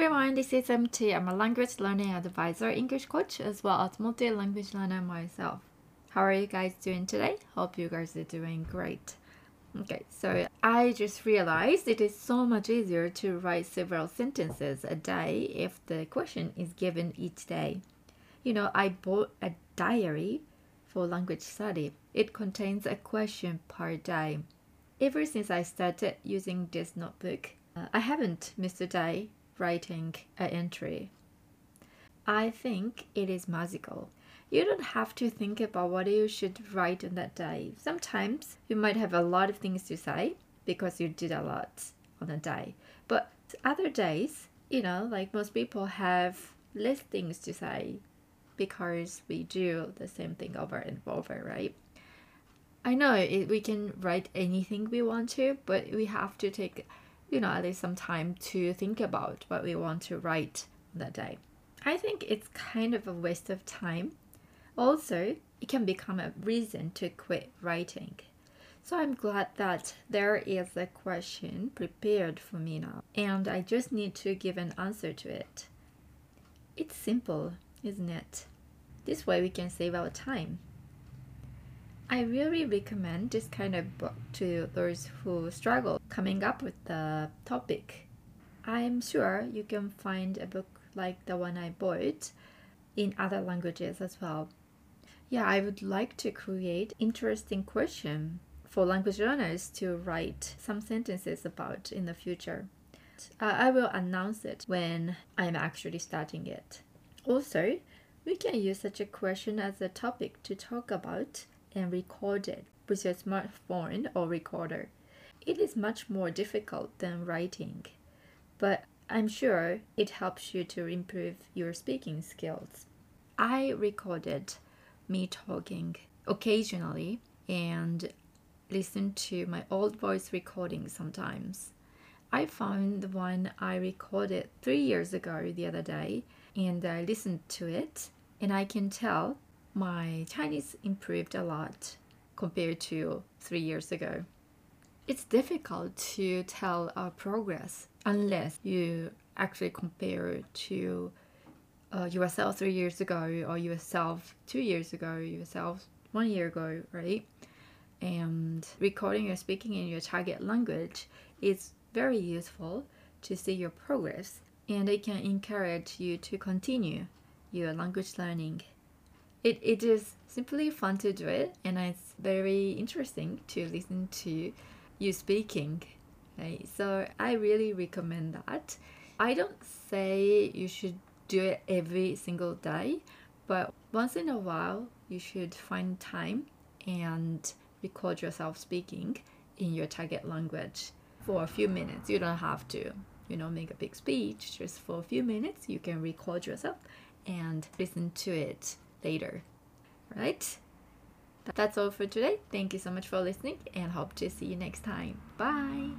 everyone, this is MT. I'm a language learning advisor, English coach, as well as multi language learner myself. How are you guys doing today? Hope you guys are doing great. Okay, so I just realized it is so much easier to write several sentences a day if the question is given each day. You know, I bought a diary for language study. It contains a question per day. Ever since I started using this notebook, uh, I haven't missed a day writing an entry. I think it is magical. You don't have to think about what you should write on that day. Sometimes you might have a lot of things to say because you did a lot on a day. But other days, you know, like most people have less things to say because we do the same thing over and over, right? I know it, we can write anything we want to, but we have to take you know, at least some time to think about what we want to write that day. I think it's kind of a waste of time. Also, it can become a reason to quit writing. So I'm glad that there is a question prepared for me now, and I just need to give an answer to it. It's simple, isn't it? This way we can save our time. I really recommend this kind of book to those who struggle coming up with the topic. I'm sure you can find a book like the one I bought in other languages as well. Yeah, I would like to create interesting question for language learners to write some sentences about in the future. Uh, I will announce it when I'm actually starting it. Also, we can use such a question as a topic to talk about and record it with your smartphone or recorder. It is much more difficult than writing, but I'm sure it helps you to improve your speaking skills. I recorded me talking occasionally and listen to my old voice recording sometimes. I found the one I recorded three years ago the other day and I listened to it and I can tell my Chinese improved a lot compared to three years ago. It's difficult to tell our progress unless you actually compare to uh, yourself three years ago or yourself two years ago, yourself one year ago, right? And recording or speaking in your target language is very useful to see your progress and it can encourage you to continue your language learning it, it is simply fun to do it and it's very interesting to listen to you speaking. So i really recommend that. I don't say you should do it every single day but once in a while you should find time and record yourself speaking in your target language for a few minutes. You don't have to you know make a big speech. Just for a few minutes you can record yourself and listen to it later. Right? That's all for today. Thank you so much for listening and hope to see you next time. Bye.